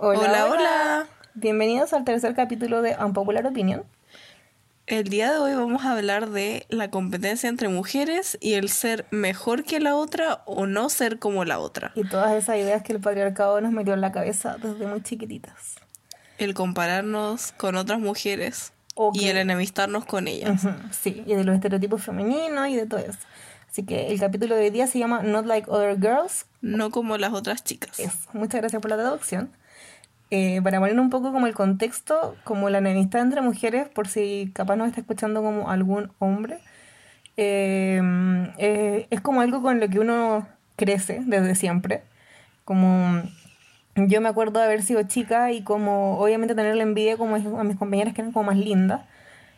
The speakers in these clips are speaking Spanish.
Hola, hola, Bienvenidos al tercer capítulo de Unpopular Opinion. El día de hoy vamos a hablar de la competencia entre mujeres y el ser mejor que la otra o no ser como la otra. Y todas esas ideas que el patriarcado nos metió en la cabeza desde muy chiquititas. El compararnos con otras mujeres y el enemistarnos con ellas. Sí, y de los estereotipos femeninos y de todo eso. Así que el capítulo de hoy día se llama Not Like Other Girls. No como las otras chicas. Muchas gracias por la traducción. Eh, para poner un poco como el contexto, como la enemistad entre mujeres, por si capaz nos está escuchando como algún hombre, eh, eh, es como algo con lo que uno crece desde siempre. Como yo me acuerdo de haber sido chica y como obviamente tenerle envidia como a mis compañeras que eran como más lindas.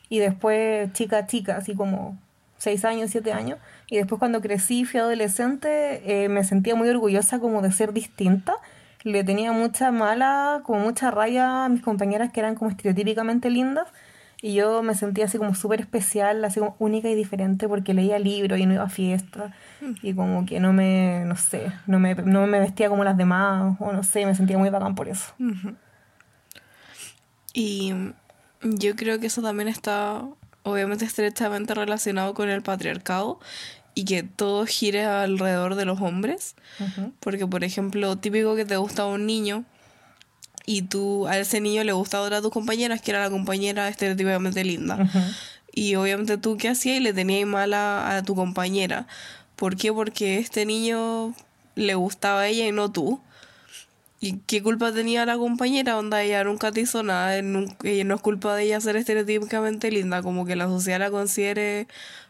Y después chica, chica, así como 6 años, 7 años. Y después cuando crecí, fui adolescente, me sentía muy orgullosa como de ser distinta le tenía mucha mala, como mucha raya a mis compañeras que eran como estereotípicamente lindas. Y yo me sentía así como súper especial, así como única y diferente porque leía libros y no iba a fiestas. Y como que no me, no sé, no me, no me vestía como las demás, o no sé, me sentía muy bacán por eso. Y yo creo que eso también está obviamente estrechamente relacionado con el patriarcado y que todo gire alrededor de los hombres. Porque, por ejemplo, típico que te gusta un niño y tú a ese niño le gusta otra de tus compañeras, que era la compañera estereotípicamente linda. Y obviamente tú, ¿qué hacías? Y le tenías mal a, tu compañera. ¿Por qué? Porque este niño le gustaba a ella y no tú. ¿Y qué culpa tenía la compañera? Onda, ella nunca te hizo nada. no es culpa de ella ser estereotípicamente linda. Como que la sociedad la considere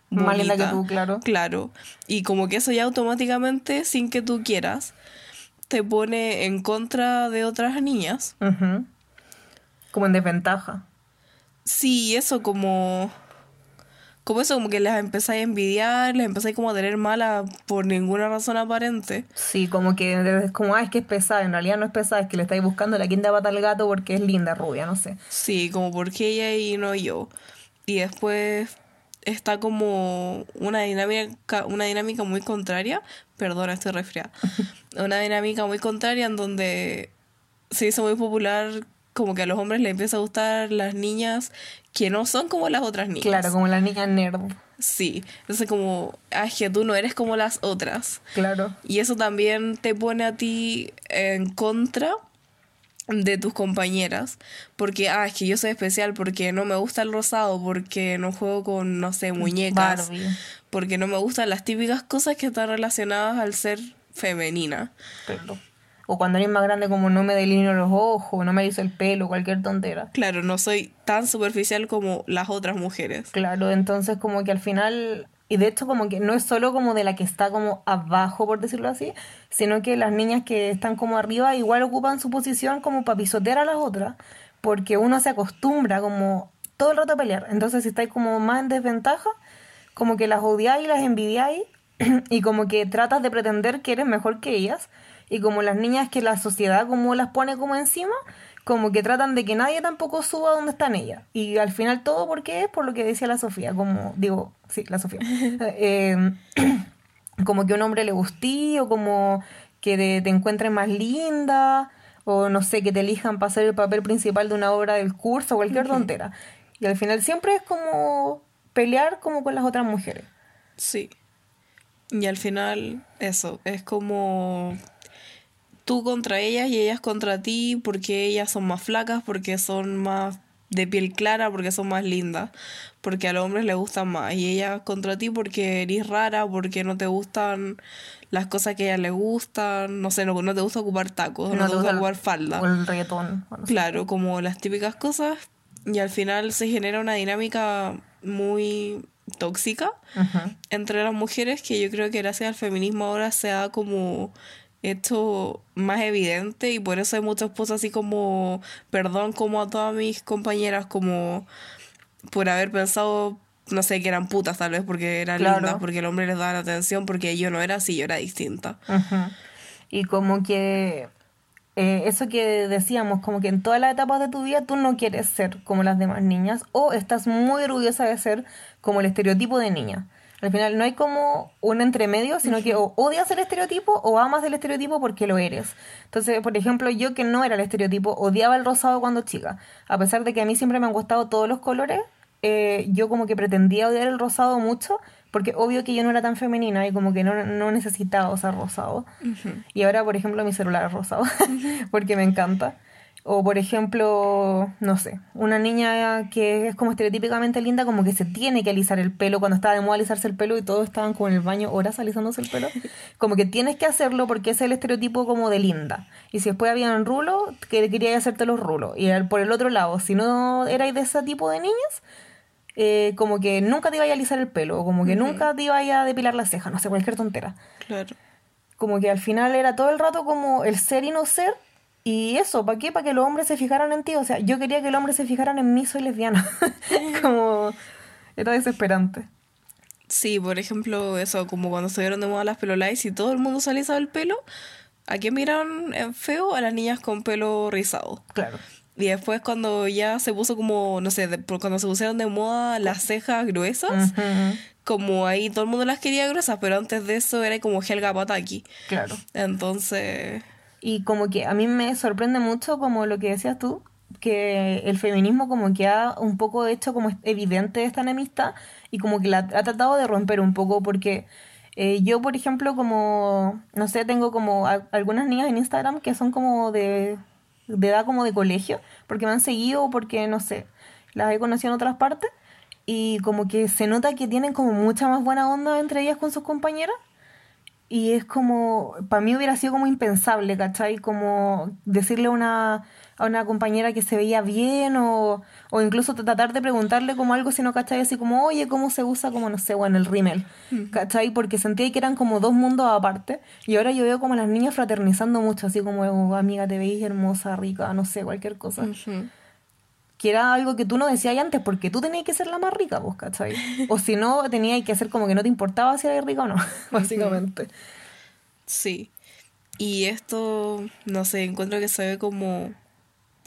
más linda que tú, claro. Claro. Y como que eso ya automáticamente, sin que tú quieras, te pone en contra de otras niñas. Como en desventaja. Sí, eso como... Como eso, como que las empezáis a envidiar, les empezáis como a tener mala por ninguna razón aparente. Sí, como que es como, ah, es que es pesada, en realidad no es pesada, es que le estáis buscando la quinta pata al gato porque es linda, rubia, no sé. Sí, como porque ella y no yo. Y después está como una dinámica, una dinámica muy contraria. Perdona, estoy resfriada. una dinámica muy contraria en donde se hizo muy popular como que a los hombres les empieza a gustar las niñas que no son como las otras niñas. Claro, como las niñas nerd. Sí, entonces como, es que tú no eres como las otras. Claro. Y eso también te pone a ti en contra de tus compañeras, porque, ah, es que yo soy especial, porque no me gusta el rosado, porque no juego con, no sé, muñecas, porque no me gustan las típicas cosas que están relacionadas al ser femenina. O cuando eres más grande como no me delineo los ojos, no me hizo el pelo, cualquier tontera. Claro, no soy tan superficial como las otras mujeres. Claro, entonces como que al final y de hecho como que no es solo como de la que está como abajo, por decirlo así, sino que las niñas que están como arriba igual ocupan su posición como para pisotear a las otras, porque uno se acostumbra como todo el rato a pelear. Entonces si estáis como más en desventaja, como que las odiáis y las envidiáis y como que tratas de pretender que eres mejor que ellas. Y como las niñas que la sociedad como las pone como encima, como que tratan de que nadie tampoco suba donde están ellas. Y al final todo porque es por lo que decía la Sofía, como digo, sí, la Sofía. Eh, como que un hombre le gustí o como que te, encuentres más linda o no sé, que te elijan para ser el papel principal de una obra del curso o cualquier tontera. Y al final siempre es como pelear como con las otras mujeres. Sí. Y al final eso, es como tú contra ellas y ellas contra ti porque ellas son más flacas, porque son más de piel clara, porque son más lindas, porque a los hombres les gustan más y ellas contra ti porque eres rara, porque no te gustan las cosas que a ellas les gustan, no sé, no, no te gusta ocupar tacos, no, te gusta ocupar falda. O el reggaetón. claro, como las típicas cosas y al final se genera una dinámica muy tóxica entre las mujeres que yo creo que gracias al feminismo ahora se ha como esto más evidente y por eso hay muchas cosas así como perdón como a todas mis compañeras como por haber pensado no sé que eran putas tal vez porque eran lindas porque el hombre les daba la atención porque yo no era así yo era distinta. Y como que eh, eso que decíamos como que en todas las etapas de tu vida tú no quieres ser como las demás niñas o estás muy orgullosa de ser como el estereotipo de niña Al final no hay como un entremedio, sino que o odias el estereotipo o amas el estereotipo porque lo eres. Entonces, por ejemplo, yo que no era el estereotipo, odiaba el rosado cuando chica. A pesar de que a mí siempre me han gustado todos los colores, eh, yo como que pretendía odiar el rosado mucho, porque obvio que yo no era tan femenina y como que no, no necesitaba usar rosado. Y ahora, por ejemplo, mi celular es rosado, porque me encanta. O por ejemplo, no sé, una niña que es como estereotípicamente linda, como que se tiene que alisar el pelo cuando estaba de moda alisarse el pelo y todos estaban como en el baño horas alisándose el pelo. Como que tienes que hacerlo porque es el estereotipo como de linda. Y si después había un rulo, que quería hacerte los rulos. Y por el otro lado, si no erais de ese tipo de niñas, eh, como que nunca te iba a alisar el pelo, o como que nunca te iba a depilar la ceja, no sé, cualquier tontera. Claro. Como que al final era todo el rato como el ser y no ser y eso, ¿para qué? Para que los hombres se fijaran en ti. O sea, yo quería que el hombre se fijaran en mí, soy lesbiana. como era desesperante. Sí, por ejemplo, eso, como cuando se dieron de moda las pelolights y todo el mundo se alisaba el pelo, ¿a quién miraron feo? A las niñas con pelo rizado. Claro. Y después cuando ya se puso como, no sé, cuando se pusieron de moda las cejas gruesas, como ahí todo el mundo las quería gruesas, pero antes de eso era como Helga Pataki. Claro. Entonces... Y como que a mí me sorprende mucho como lo que decías tú, que el feminismo como que ha un poco hecho como evidente esta enemistad y como que la ha tratado de romper un poco porque eh, yo, por ejemplo, como, no sé, tengo como algunas niñas en Instagram que son como de, de edad como de colegio, porque me han seguido porque, no sé, las he conocido en otras partes y como que se nota que tienen como mucha más buena onda entre ellas con sus compañeras y es como, para mí hubiera sido como impensable, ¿cachai? Como decirle a una, a una compañera que se veía bien o, o incluso tratar de preguntarle como algo, si no, ¿cachai? Así como, oye, ¿cómo se usa como, no sé, bueno, el rímel? ¿Cachai? Porque sentía que eran como dos mundos aparte y ahora yo veo como las niñas fraternizando mucho, así como, oh, amiga, te veis hermosa, rica, no sé, cualquier cosa que era algo que tú no decías antes, porque tú tenías que ser la más rica, vos, ¿cachai? O si no, tenías que hacer como que no te importaba si eras rica o no, básicamente. Sí. Y esto, no sé, encuentro que se ve como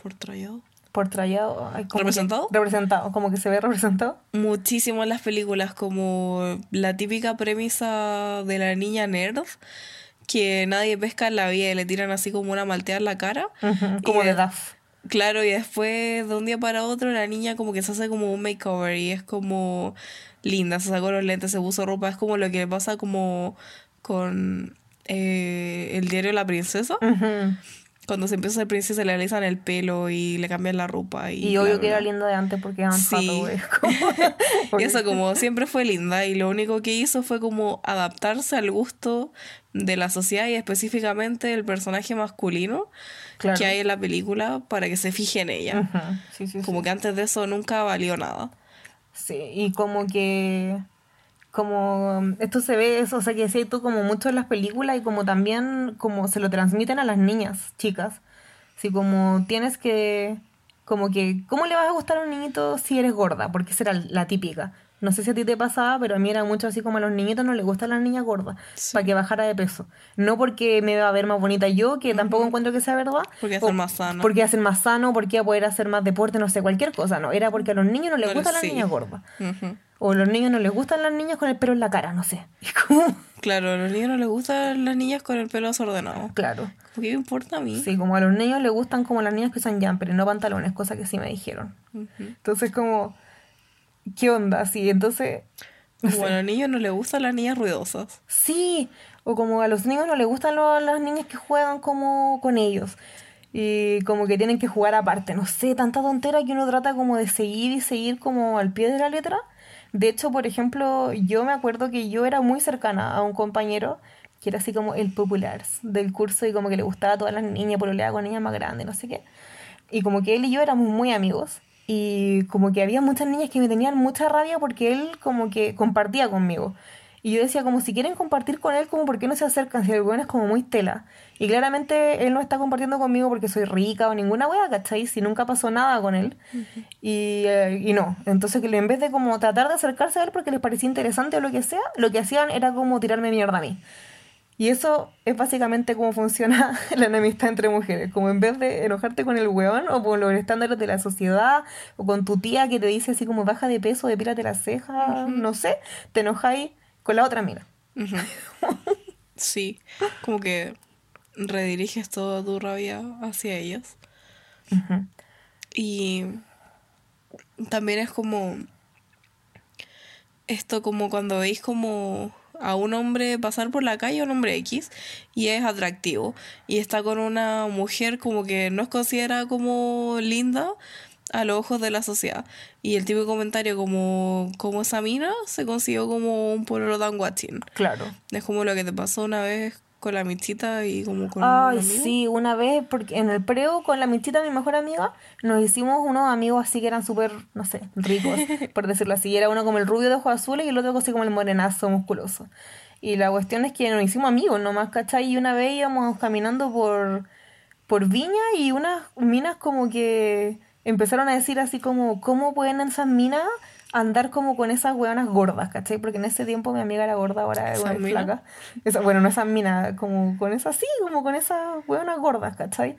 por trayado. Por trayado. ¿Representado? representado, como que se ve representado. Muchísimo en las películas, como la típica premisa de la niña nerd, que nadie pesca en la vida y le tiran así como una malteada en la cara. como de Duff. Claro, y después de un día para otro la niña como que se hace como un makeover y es como linda, se sacó los lentes, se puso ropa, es como lo que pasa como con eh, el diario la princesa. Cuando se empieza a ser princesa le alisan el pelo y le cambian la ropa. Y, y obvio que era linda de antes porque eran sí. y eso como siempre fue linda y lo único que hizo fue como adaptarse al gusto de la sociedad y específicamente el personaje masculino que hay en la película para que se fije en ella. como que antes de eso nunca valió nada. Sí, y como que como esto se ve, eso, o sea, que decías tú como mucho en las películas y como también como se lo transmiten a las niñas, chicas. Así como tienes que, como que, ¿cómo le vas a gustar a un niñito si eres gorda? Porque esa era la típica. No sé si a ti te pasaba, pero a mí era mucho así como a los niñitos no les gustan las niñas gordas, para que bajara de peso. No porque me va a ver más bonita yo, que tampoco encuentro que sea verdad. Porque hacen más sano. Porque hacen más sano, porque a poder hacer más deporte, no sé, cualquier cosa, no. Era porque a los niños no les gustan las niñas gordas. O a los niños no les gustan las niñas con el pelo en la cara, no sé. Claro, a los niños no les gustan las niñas con el pelo desordenado. Claro. ¿Qué me importa a mí? Sí, como a los niños les gustan como las niñas que usan jumper no pantalones, cosa que sí me dijeron. Entonces como, ¿qué onda? Sí, entonces... bueno, a los niños no les gustan las niñas ruidosas. Sí, o como a los niños no les gustan las niñas que juegan como con ellos. Y como que tienen que jugar aparte. No sé, tanta tontera que uno trata como de seguir y seguir como al pie de la letra. De hecho, por ejemplo, yo me acuerdo que yo era muy cercana a un compañero que era así como el popular del curso y como que le gustaba a todas las niñas, por le con niñas más grandes, no sé qué. Y como que él y yo éramos muy amigos. Y como que había muchas niñas que me tenían mucha rabia porque él como que compartía conmigo. Y yo decía, como si quieren compartir con él, como por qué no se acercan, si el weón es como muy tela. Y claramente él no está compartiendo conmigo porque soy rica o ninguna wea, ¿cachai? Si nunca pasó nada con él. y, eh, y, no. Entonces, que en vez de como tratar de acercarse a él porque les parecía interesante o lo que sea, lo que hacían era como tirarme mierda a mí. Y eso es básicamente cómo funciona la enemistad entre mujeres. Como en vez de enojarte con el weón o con los estándares de la sociedad o con tu tía que te dice así como baja de peso, depílate las cejas, no sé, te enojáis con la otra mina. Ujú. Sí, como que rediriges toda tu rabia hacia ellas. Y también es como esto como cuando veis como a un hombre pasar por la calle, un hombre X, y es atractivo, y está con una mujer como que no es considerada como linda a los ojos de la sociedad. Y el tipo de comentario como, como esa mina se consiguió como un pololo tan guachín. Claro. Es como lo que te pasó una vez con la michita y como con Ay, sí, una vez, porque en el preo con la michita, mi mejor amiga, nos hicimos unos amigos así que eran súper, no sé, ricos, por decirlo así. Era uno como el rubio de ojos azules y el otro así como el morenazo musculoso. Y la cuestión es que nos hicimos amigos nomás, ¿cachai? Y una vez íbamos caminando por, por Viña y unas minas como que empezaron a decir así como, ¿cómo pueden esas minas andar como con esas hueonas gordas, ¿cachai? Porque en ese tiempo mi amiga era gorda, ahora es flaca. Esa- bueno, no esas minas, como con esas, sí, como con esas hueonas gordas, ¿cachai?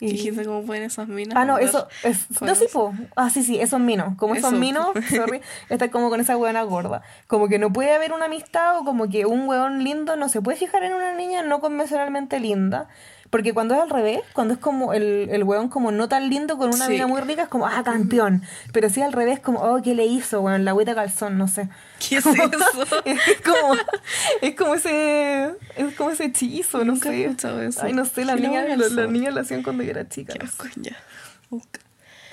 Y- Dijiste cómo pueden esas minas. Ah, no, eso es. No, sí, po. Ah, sí, sí, esos minos. Como esos Eso. minos, sorry, está como con esa hueona gorda. Como que no puede haber una amistad o como que un hueón lindo no se puede fijar en una niña no convencionalmente linda. Porque cuando es al revés, cuando es como el, el hueón como no tan lindo con una Sí. mina muy rica, es como, ah, campeón. Pero si al revés, como, oh, ¿qué le hizo, weón? La agüita calzón, no sé. ¿Qué es eso? Es como, es como ese, es como ese hechizo, no Nunca sé. eso. Ay, no sé, las ¿Qué le niñas, hago lo- calzón? las niñas lo hacían cuando yo era chica. Qué no. Busca.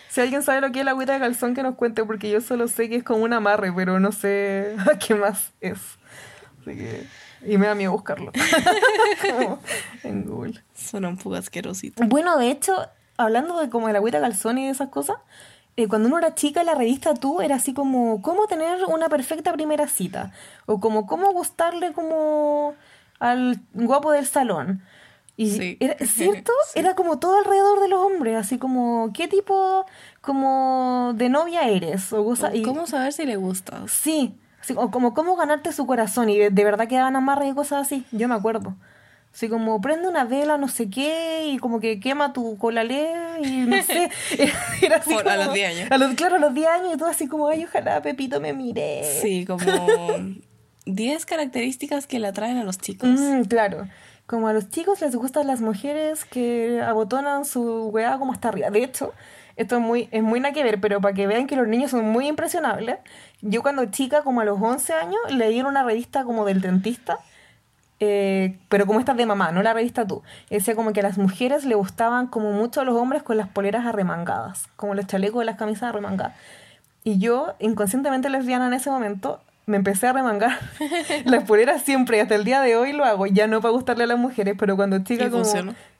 Si alguien sabe lo que es la agüita de calzón, que nos cuente, porque yo solo sé que es como un amarre, pero no sé qué más es. Así que... Y me da miedo buscarlo. Como en Google. Suena un poco asquerosito. Bueno, de hecho, hablando de como de la agüita calzón y de esas cosas, eh, cuando uno era chica, la revista Tú era así como cómo tener una perfecta primera cita. O como cómo gustarle como al guapo del salón. Y Sí. era, ¿cierto? Sí. Era como todo alrededor de los hombres, así como qué tipo como de novia eres. O cosa- y- ¿Cómo saber si le gustas? Sí, así, o como cómo ganarte su corazón y de, de verdad que daban amarres y cosas así, yo me acuerdo. Así como prende una vela, no sé qué, y como que quema tu colalé y no sé. Era, así Por- a como- los 10 años. A los, claro, a los 10 años y todo así como, ay, ojalá Pepito me mire. Sí, como 10 características que le atraen a los chicos. Mm, claro. Como a los chicos les gustan las mujeres que abotonan su weá como hasta arriba. De hecho, esto es muy, es muy nada que ver, pero para que vean que los niños son muy impresionables, yo cuando chica, como a los 11 años, leí en una revista como del dentista, eh, pero como estas de mamá, no la revista tú. Decía como que a las mujeres le gustaban como mucho a los hombres con las poleras arremangadas, como los chalecos de las camisas arremangadas. Y yo, inconscientemente lesbiana en ese momento, me empecé a remangar las poleras siempre, hasta el día de hoy lo hago, ya no para gustarle a las mujeres, pero cuando chica ¿Y como...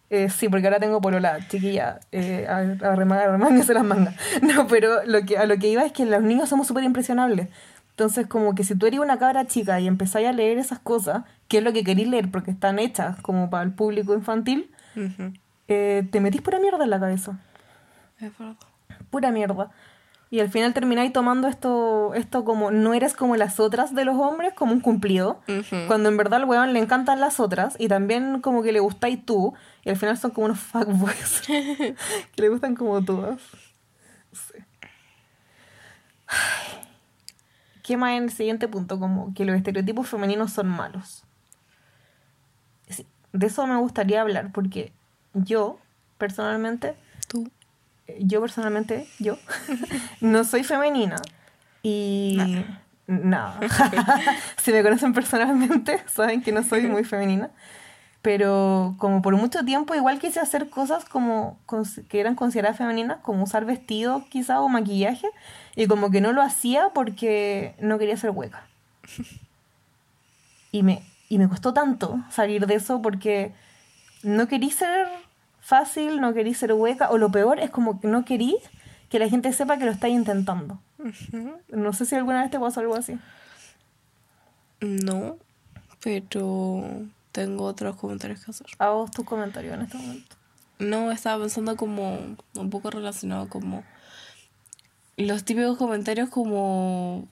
Eh, sí, porque ahora tengo polola, chiquilla, eh, a, a remángase las mangas. No, pero lo que, a lo que iba es que los niños somos súper impresionables. Entonces, como que si tú eres una cabra chica y empezáis a leer esas cosas, que es lo que queréis leer porque están hechas como para el público infantil, eh, te metís pura mierda en la cabeza Es verdad. pura mierda. Y al final termináis tomando esto, esto como no eres como las otras de los hombres, como un cumplido. Cuando en verdad al weón le encantan las otras y también como que le gustáis tú. Y al final son como unos fuckboys que le gustan como todas. Ay. ¿Qué más en el siguiente punto? Como que los estereotipos femeninos son malos. Sí, de eso me gustaría hablar porque yo, personalmente, Tú. Yo personalmente, yo, no soy femenina. Y nada. si me conocen personalmente, saben que no soy muy femenina. Pero como por mucho tiempo igual quise hacer cosas como que eran consideradas femeninas, como usar vestidos quizá o maquillaje, y como que no lo hacía porque no quería ser hueca. Y me, y me costó tanto salir de eso porque no querí ser fácil, no querí ser hueca, o lo peor es como que no querí que la gente sepa que lo estáis intentando. No sé si alguna vez te pasó algo así. No, pero tengo otros comentarios que hacer. Hago tus comentarios en este momento. No, estaba pensando como un poco relacionado como los típicos comentarios como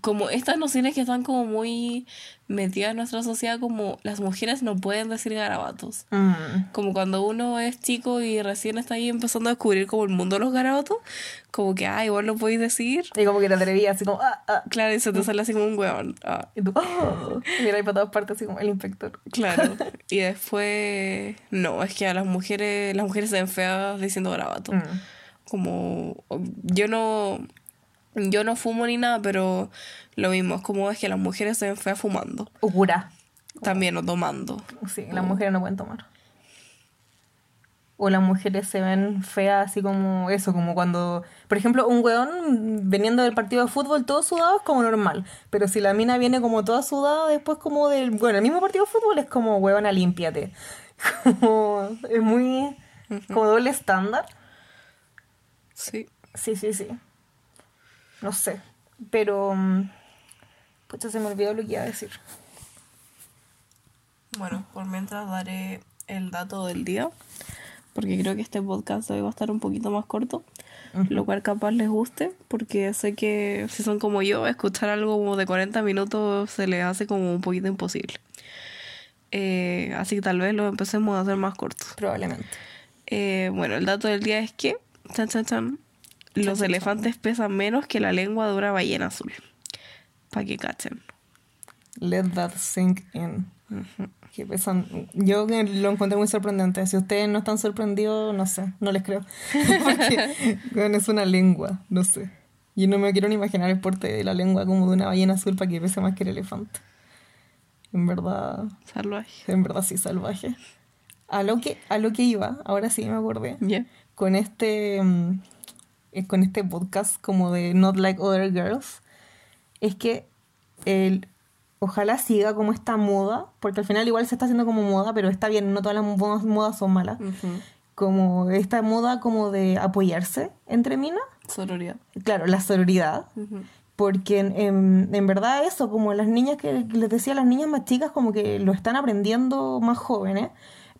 como estas nociones que están como muy metidas en nuestra sociedad, como las mujeres no pueden decir garabatos. Mm. Como cuando uno es chico y recién está ahí empezando a descubrir como el mundo de los garabatos, como que, ah, igual lo podéis decir. Y como que te atrevías así como, ah, ah. Claro, y se te sale así como un hueón. Ah, Y tú, oh. Y mira ahí para todas partes así como el inspector. claro. y después, no, es que a las mujeres, las mujeres se ven feas diciendo garabatos. Mm. Como, yo no, yo no fumo ni nada, pero lo mismo, es como es que las mujeres se ven feas fumando. O cura. También o tomando. Sí, las mujeres no pueden tomar. O las mujeres se ven feas así como eso, como cuando, por ejemplo, un weón veniendo del partido de fútbol todo sudado es como normal, pero si la mina viene como toda sudada después como del, bueno, el mismo partido de fútbol es como weona, límpiate. Como, es muy, como doble estándar. Sí. Sí, sí, sí. No sé, pero, pucha, se me olvidó lo que iba a decir. Bueno, por mientras daré el dato del día, porque creo que este podcast hoy va a estar un poquito más corto, lo cual capaz les guste, porque sé que si son como yo, escuchar algo como de 40 minutos se les hace como un poquito imposible. Eh, así que tal vez lo empecemos a hacer más corto. Probablemente. Eh, bueno, el dato del día es que chan, chan, chan, los elefantes pesan menos que la lengua de una ballena azul. Para que cachen. Let that sink in. Que pesan. Yo lo encontré muy sorprendente. Si ustedes no están sorprendidos, no sé, no les creo. Porque bueno, es una lengua, no sé. Yo no me quiero ni imaginar el porte de la lengua como de una ballena azul para que pese más que el elefante. En verdad, Salvaje. en verdad sí, salvaje. A lo que, a lo que iba, ahora sí me acordé, Ya. con este, mm, eh, con este podcast como de Not Like Other Girls, es que el, ojalá siga como esta moda, porque al final igual se está haciendo como moda, pero está bien, no todas las modas, modas son malas, como esta moda como de apoyarse entre minas, Sororidad. claro, la sororidad, porque en, en- en verdad eso, como las niñas que les decía, las niñas más chicas como que lo están aprendiendo más jóvenes,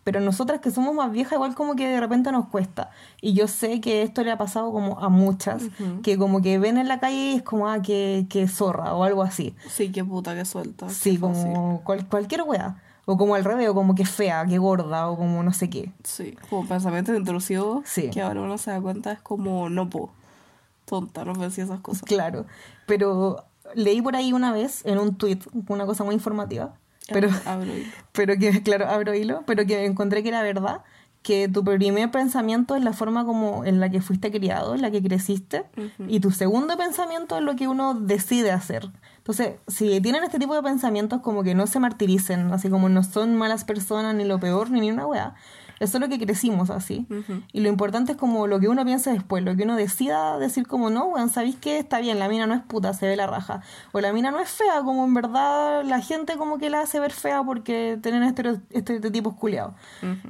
pero nosotras que somos más viejas igual como que de repente nos cuesta. Y yo sé que esto le ha pasado como a muchas, que como que ven en la calle y es como, ah, que, que zorra o algo así. Sí, qué puta, qué suelta. Sí, como cual- cualquier wea. O como al revés, o como que fea, que gorda, o como no sé qué. Sí, como pensamientos intrusivos Sí. que ahora uno se da cuenta es como no puedo. Tonta, no pensé esas cosas. Claro. Pero leí por ahí una vez en un tweet una cosa muy informativa. Pero, Abro hilo. pero que, claro, abro hilo, pero que encontré que era verdad, que tu primer pensamiento es la forma como en la que fuiste criado, en la que creciste, y tu segundo pensamiento es lo que uno decide hacer. Entonces, si tienen este tipo de pensamientos, como que no se martiricen, así como no son malas personas, ni lo peor, ni ni una weá. Eso es lo que crecimos así. Y lo importante es como lo que uno piensa después, lo que uno decida decir como, no, weón, ¿sabéis qué? Está bien, la mina no es puta, se ve la raja. O la mina no es fea, como en verdad la gente como que la hace ver fea porque tienen estereo- estereotipos culiados.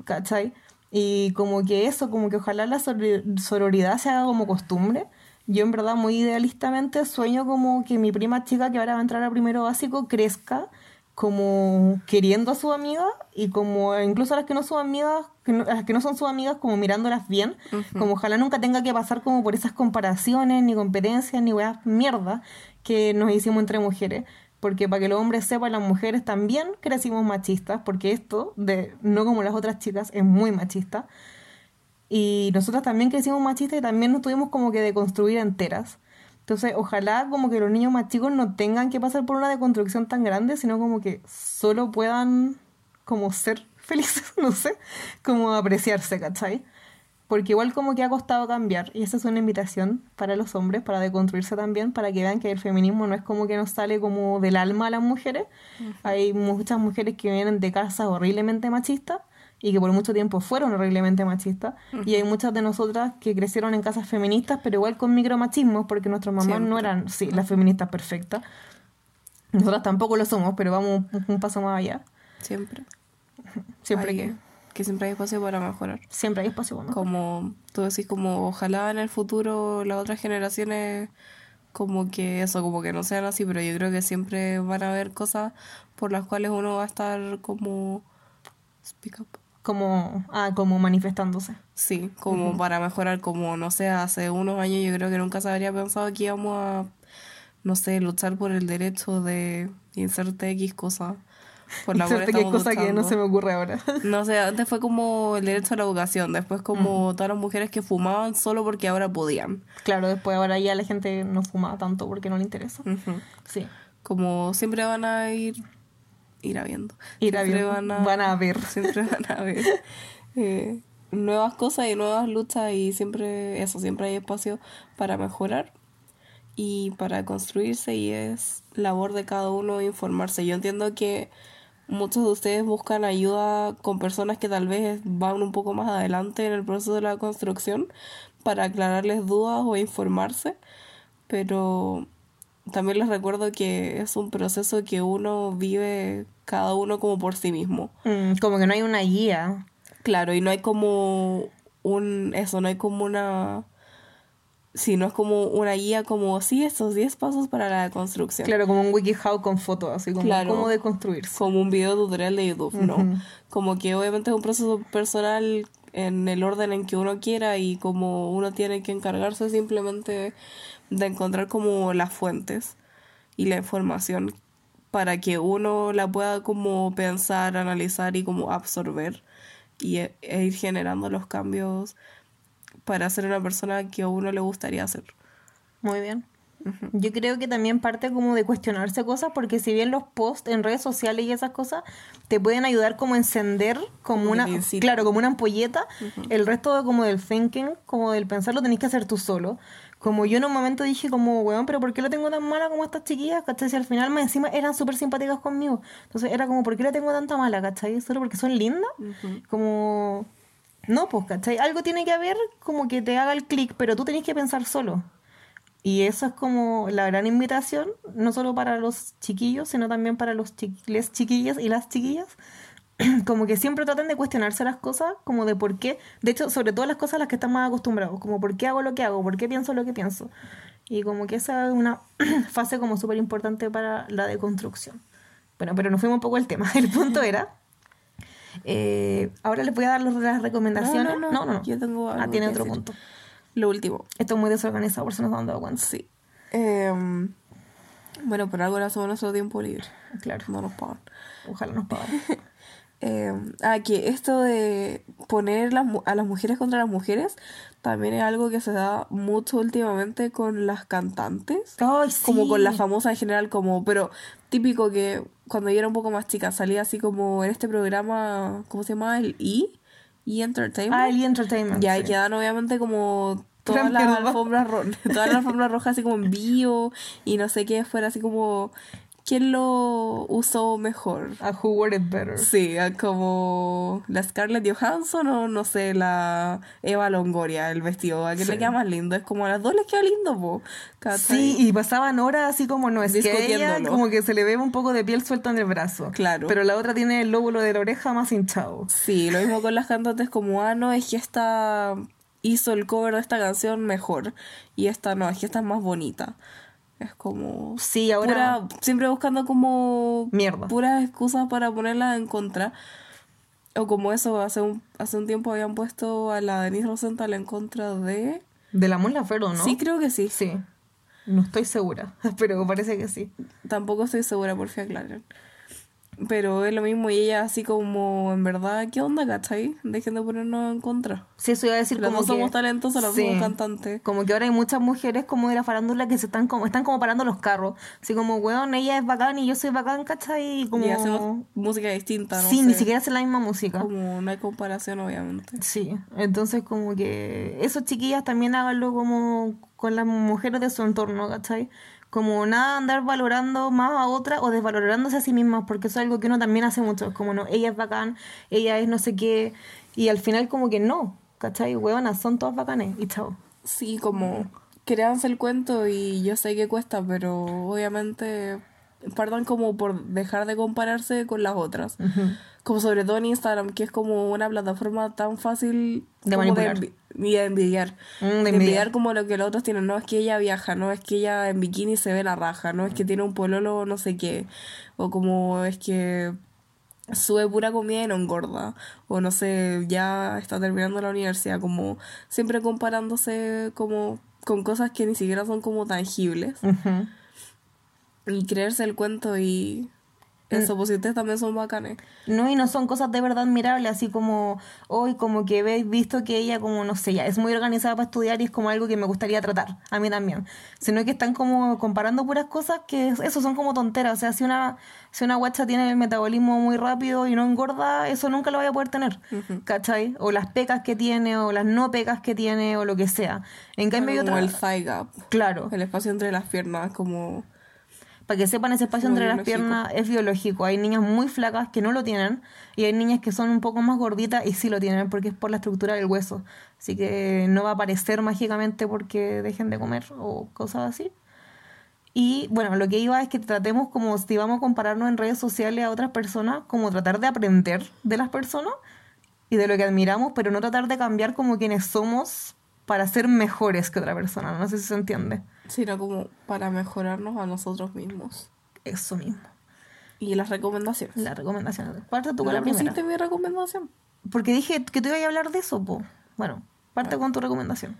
¿Cachai? Y como que eso, como que ojalá la sorori- sororidad se haga como costumbre. Yo en verdad muy idealistamente sueño como que mi prima chica que ahora va a entrar a primero básico crezca como queriendo a su amiga y como incluso a las que no son amigas, que no- a las que no son sus amigas como mirándolas bien, como ojalá nunca tenga que pasar como por esas comparaciones, ni competencias, ni weas mierda que nos hicimos entre mujeres. Porque para que los hombres sepan, las mujeres también crecimos machistas, porque esto, de no como las otras chicas, es muy machista. Y nosotras también crecimos machistas y también nos tuvimos como que deconstruir enteras. Entonces, ojalá como que los niños más chicos no tengan que pasar por una deconstrucción tan grande, sino como que solo puedan como ser felices, no sé, como apreciarse, ¿cachai? Porque igual como que ha costado cambiar, y esa es una invitación para los hombres, para deconstruirse también, para que vean que el feminismo no es como que nos sale como del alma a las mujeres. Hay muchas mujeres que vienen de casas horriblemente machistas y que por mucho tiempo fueron horriblemente machistas. Y hay muchas de nosotras que crecieron en casas feministas, pero igual con micromachismos, porque nuestras mamás no eran, sí, las feministas perfectas. Nosotras tampoco lo somos, pero vamos un, un paso más allá. Siempre. Siempre Hay- que, Que siempre hay espacio para mejorar. siempre hay espacio para mejorar. Como tú decís, como ojalá en el futuro las otras generaciones como que eso, como que no sean así, pero yo creo que siempre van a haber cosas por las cuales uno va a estar como speak up. Como, ah, como manifestándose. Sí, como para mejorar, como no sé, hace unos años yo creo que nunca se habría pensado que íbamos a no sé, luchar por el derecho de inserte X cosa. Por la qué cosa que no se me ocurre ahora. No sé, antes fue como el derecho a la educación, después como todas las mujeres que fumaban solo porque ahora podían. Claro, después ahora ya la gente no fuma tanto porque no le interesa. Sí. Como siempre van a ir ir habiendo. Ir Siempre habiendo. Van a ver. Siempre van a ver eh, nuevas cosas y nuevas luchas y siempre eso, siempre hay espacio para mejorar y para construirse y es labor de cada uno informarse. Yo entiendo que muchos de ustedes buscan ayuda con personas que tal vez van un poco más adelante en el proceso de la construcción para aclararles dudas o informarse, pero también les recuerdo que es un proceso que uno vive cada uno como por sí mismo. Mm, como que no hay una guía. Claro, y no hay como un, eso, no hay como una, sí, no es como una guía como, sí, estos 10 pasos para la construcción. Claro, como un WikiHow con fotos, así como Claro. cómo de construirse. Como un video tutorial de YouTube, no. Como que obviamente es un proceso personal en el orden en que uno quiera y como uno tiene que encargarse simplemente de encontrar como las fuentes y la información para que uno la pueda como pensar, analizar y como absorber y e, e ir generando los cambios para ser una persona que a uno le gustaría ser. Muy bien. Yo creo que también parte como de cuestionarse cosas, porque si bien los posts en redes sociales y esas cosas te pueden ayudar como a encender como, una, claro, como una ampolleta, el resto de, como del thinking, como del pensar lo tenés que hacer tú solo. Como yo en un momento dije como, weón, pero ¿por qué lo tengo tan mala como estas chiquillas? ¿Cachai? Si al final más encima eran súper simpáticas conmigo. Entonces era como, ¿por qué la tengo tanta mala? ¿Cachai? ¿Solo porque son lindas? Como... No, pues, ¿cachai? Algo tiene que haber como que te haga el clic, pero tú tenés que pensar solo. Y eso es como la gran invitación, no solo para los chiquillos, sino también para los les chiquillas y las chiquillas. como que siempre traten de cuestionarse las cosas, como de por qué. De hecho, sobre todo las cosas a las que están más acostumbrados, como por qué hago lo que hago, por qué pienso lo que pienso. Y como que esa es una fase como súper importante para la deconstrucción. Bueno, pero nos fuimos un poco del tema. El punto era... eh, ahora les voy a dar las recomendaciones. No, no, no, no. no. Yo tengo Ah, tiene otro decir. punto. Lo último. Esto es muy desorganizado, por si nos han dado cuenta. Sí. Em, bueno, por algo hacemos en nuestro tiempo libre. Claro, No nos pagan. ojalá nos paguen. Eh, ah, que esto de poner las a las mujeres contra las mujeres también es algo que se da mucho últimamente con las cantantes. Como con las famosas en general, como, pero típico que cuando yo era un poco más chica salía así como en este programa, ¿cómo se llama? El E, E Entertainment. Ah, el Entertainment. Ya, sí. y quedan obviamente como todas las alfombras rojas, todas las alfombras rojas así como en vivo y no sé qué fuera así como ¿quién lo usó mejor? A Who Wore It Better. Sí, como la Scarlett Johansson o no sé, la Eva Longoria, el vestido, ¿a quién Sí. le queda más lindo? Es como a las dos les queda lindo, po. Sí, y pasaban horas así como no, es que ella como que se le ve un poco de piel suelta en el brazo. Claro. Pero la otra tiene el lóbulo de la oreja más hinchado. Sí, lo mismo con las cantantes como, ah, no, es que esta hizo el cover de esta canción mejor y esta no, es que esta es más bonita. Es como... Sí, ahora... pura- siempre buscando como Mierda. puras excusas para ponerla en contra. O como eso, hace un, hace un tiempo habían puesto a la Denise Rosenthal en contra de... De la Mon ¿no? Sí, creo que sí. Sí. No estoy segura, pero parece que sí. Tampoco estoy segura, por fin aclaren. Pero es lo mismo y ella así como, en verdad, ¿qué onda, cachai? Dejen de ponernos en contra. Sí, eso iba a decir Las como dos que... somos talentosas, las Sí. somos cantantes. Como que ahora hay muchas mujeres como de la farándula que se están como, están como parando los carros. Así como, weón, ella es bacán y yo soy bacán, ¿cachai? Y como... Y hacemos música distinta, no sí, sé. ni siquiera hacen la misma música. Como no hay comparación, obviamente. Sí, entonces como que esos chiquillas también háganlo como con las mujeres de su entorno, ¿cachai? Como nada andar valorando más a otra o desvalorándose a sí mismas, porque eso es algo que uno también hace mucho, como no, ella es bacán, ella es no sé qué, y al final como que no, ¿cachai? Huevonas, son todas bacanes, y chao. Sí, como créanse el cuento y yo sé que cuesta, pero obviamente partan como por dejar de compararse con las otras. Como sobre todo en Instagram, que es como una plataforma tan fácil De manipular. y de envidiar. Mm, de envidiar. envidiar como lo que los otros tienen. No es que ella viaja, no es que ella en bikini se ve la raja, no es que tiene un pololo no sé qué. O como es que sube pura comida y no engorda. O no sé, ya está terminando la universidad. Como siempre comparándose como con cosas que ni siquiera son como tangibles. Ujú. Y creerse el cuento y pues si ustedes también son bacanes. No, y no son cosas de verdad admirables, así como hoy, como que habéis visto que ella, como no sé, ya es muy organizada para estudiar y es como algo que me gustaría tratar, a mí también. Sino que están como comparando puras cosas que eso son como tonteras. O sea, si una, si una guacha tiene el metabolismo muy rápido y no engorda, eso nunca lo voy a poder tener, ¿cachai? O las pecas que tiene, o las no pecas que tiene, o lo que sea. En cambio, Como el thigh gap. Claro. El espacio entre las piernas, como... Para que sepan, ese espacio entre las piernas es biológico. Hay niñas muy flacas que no lo tienen y hay niñas que son un poco más gorditas y sí lo tienen porque es por la estructura del hueso. Así que no va a aparecer mágicamente porque dejen de comer o cosas así. Y bueno, lo que iba es que tratemos como si vamos a compararnos en redes sociales a otras personas, como tratar de aprender de las personas y de lo que admiramos, pero no tratar de cambiar como quienes somos para ser mejores que otra persona. No sé si se entiende. Sino como para mejorarnos a nosotros mismos. Eso mismo. Y las recomendaciones. La recomendación. Parte tú ¿No con la primera. mi recomendación? Porque dije que te iba a hablar de eso, po. Bueno, parte con tu recomendación.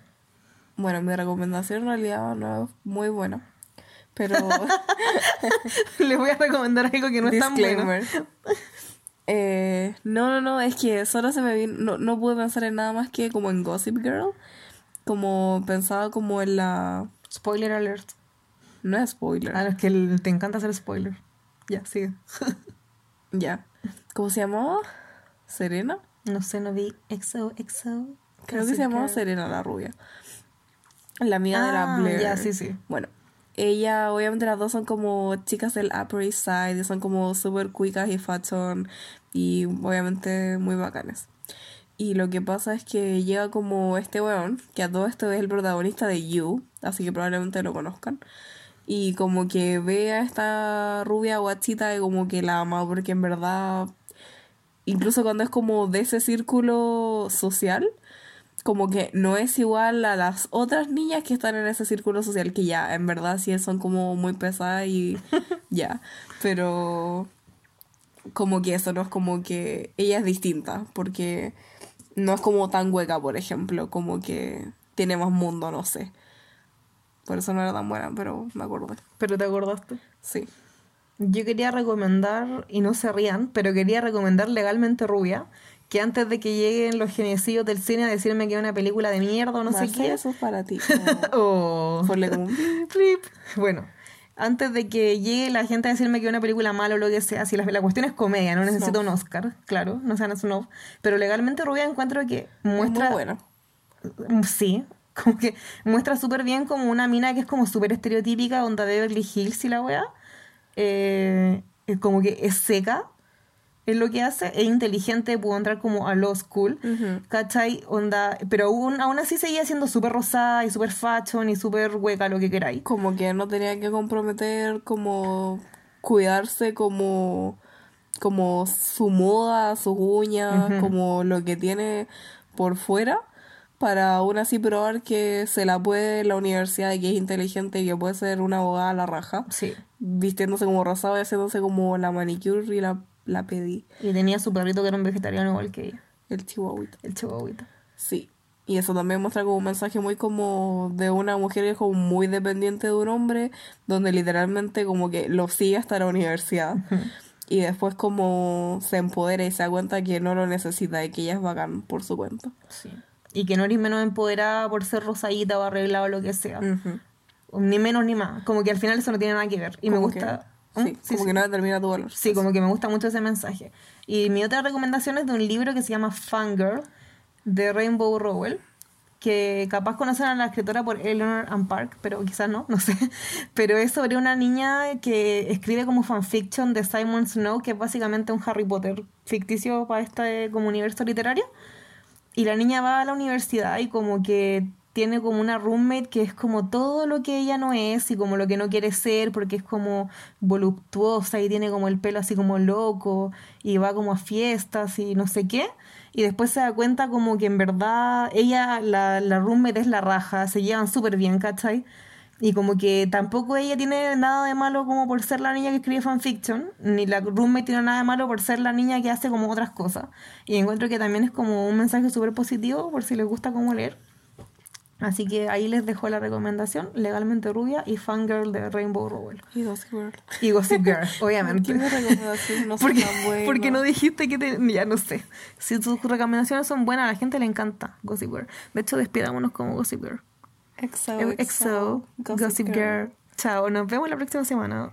Bueno, mi recomendación en realidad no es muy buena. Pero... Les voy a recomendar algo que no es tan bueno. Disclaimer. Eh, no, no, no, es que solo se me vino, no, no pude pensar en nada más que como en Gossip Girl, como pensaba como en la... Spoiler alert. No es spoiler, A los que te encanta hacer spoiler. Ya, sigue. ya. ¿Cómo se llamaba? ¿Serena? No sé, no vi EXO, EXO. Creo que se llamaba Serena la rubia. La amiga de la Ah, Blair. ya, sí, sí. Bueno, ella, obviamente las dos son como chicas del Upper East Side, son como súper cuicas y fashion y obviamente muy bacanes. Y lo que pasa es que llega como este weón, que a todo esto es el protagonista de You, así que probablemente lo conozcan. Y como que ve a esta rubia guachita y como que la ama porque en verdad, incluso cuando es como de ese círculo social, como que no es igual a las otras niñas que están en ese círculo social, que ya, en verdad sí son como muy pesadas y ya, pero como que eso no es como que ella es distinta, porque no es como tan hueca, por ejemplo, como que tiene más mundo, no sé. Por eso no era tan buena, pero me acordé. Pero te acordaste. Sí. Yo quería recomendar, y no se rían, pero quería recomendar Legalmente Rubia, que antes de que lleguen los genocidios del cine a decirme que es una película de mierda o no sé qué. eso es para ti. Oh. Ponle como un Flip. Bueno, antes de que llegue la gente a decirme que es una película mala o lo que sea, si la, la cuestión es comedia, no necesito un Oscar, claro, no sean snob, pero legalmente Rubia encuentro que muestra... Muy bueno. Mm, Sí, como que muestra súper bien como una mina que es como súper estereotípica, onda Beverly Hills y la wea. Eh, como que es seca, es lo que hace, es inteligente, pudo entrar como a law school. ¿cachai? Onda, pero aún, aún así seguía siendo súper rosada y súper fashion y súper hueca, lo que queráis. como que no tenía que comprometer como cuidarse como como su moda, sus uñas, como lo que tiene por fuera para aún así probar que se la puede la universidad y que es inteligente y que puede ser una abogada a la raja, Sí. vistiéndose como rosado y haciéndose como la manicure y la, la pedí, Y tenía su perrito que era un vegetariano igual que ella, el chihuahuita. el chihuahuita. Sí. Y eso también muestra como un mensaje muy como de una mujer que es como muy dependiente de un hombre, donde literalmente como que lo sigue hasta la universidad. Y después como se empodera y se da cuenta que no lo necesita y que ella es bacán por su cuenta. Sí. Y que no eres menos empoderada por ser rosadita o arreglada o lo que sea. Ni menos ni más. Como que al final eso no tiene nada que ver. Y me gusta. que- ¿Mm? sí, como que no determina tu valor. Sí, como que me gusta mucho ese mensaje. Y mi otra recomendación es de un libro que se llama Fangirl, de Rainbow Rowell, que capaz conocen a la escritora por Eleanor and Park, pero quizás no, no sé. Pero es sobre una niña que escribe como fanfiction de Simon Snow, que es básicamente un Harry Potter ficticio para este como universo literario. Y la niña va a la universidad y como que tiene como una roommate que es como todo lo que ella no es y como lo que no quiere ser porque es como voluptuosa y tiene como el pelo así como loco y va como a fiestas y no sé qué. Y después se da cuenta como que en verdad ella, la, la roommate es la raja, se llevan súper bien, ¿cachai? Y como que tampoco ella tiene nada de malo como por ser la niña que escribe fanfiction, ni la roommate tiene nada de malo por ser la niña que hace como otras cosas. Y encuentro que también es como un mensaje súper positivo por si les gusta como leer. Así que ahí les dejo la recomendación, Legalmente Rubia y Fangirl de Rainbow Rowell. Y Gossip Girl. Y Gossip Girl, obviamente. ¿Por qué no Porque, tan buenas? porque no dijiste que te... Ya no sé. Si tus recomendaciones son buenas, a la gente le encanta Gossip Girl. De hecho, despidámonos como Gossip Girl. EXO, EXO, Gossip, Girl. Chao, nos vemos la próxima semana.